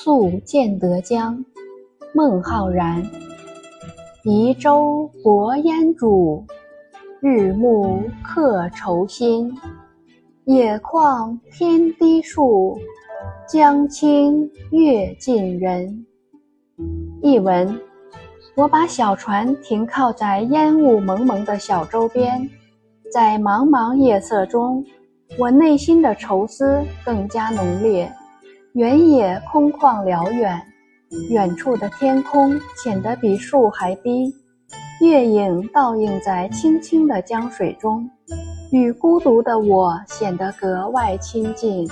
宿建德江，孟浩然。移舟泊烟渚，日暮客愁新。野旷天低树，江清月近人。译文：我把小船停靠在烟雾蒙蒙的小舟边，在茫茫夜色中，我内心的愁思更加浓烈。原野空旷辽远，远处的天空显得比树还低，月影倒映在清清的江水中，与孤独的我显得格外亲近。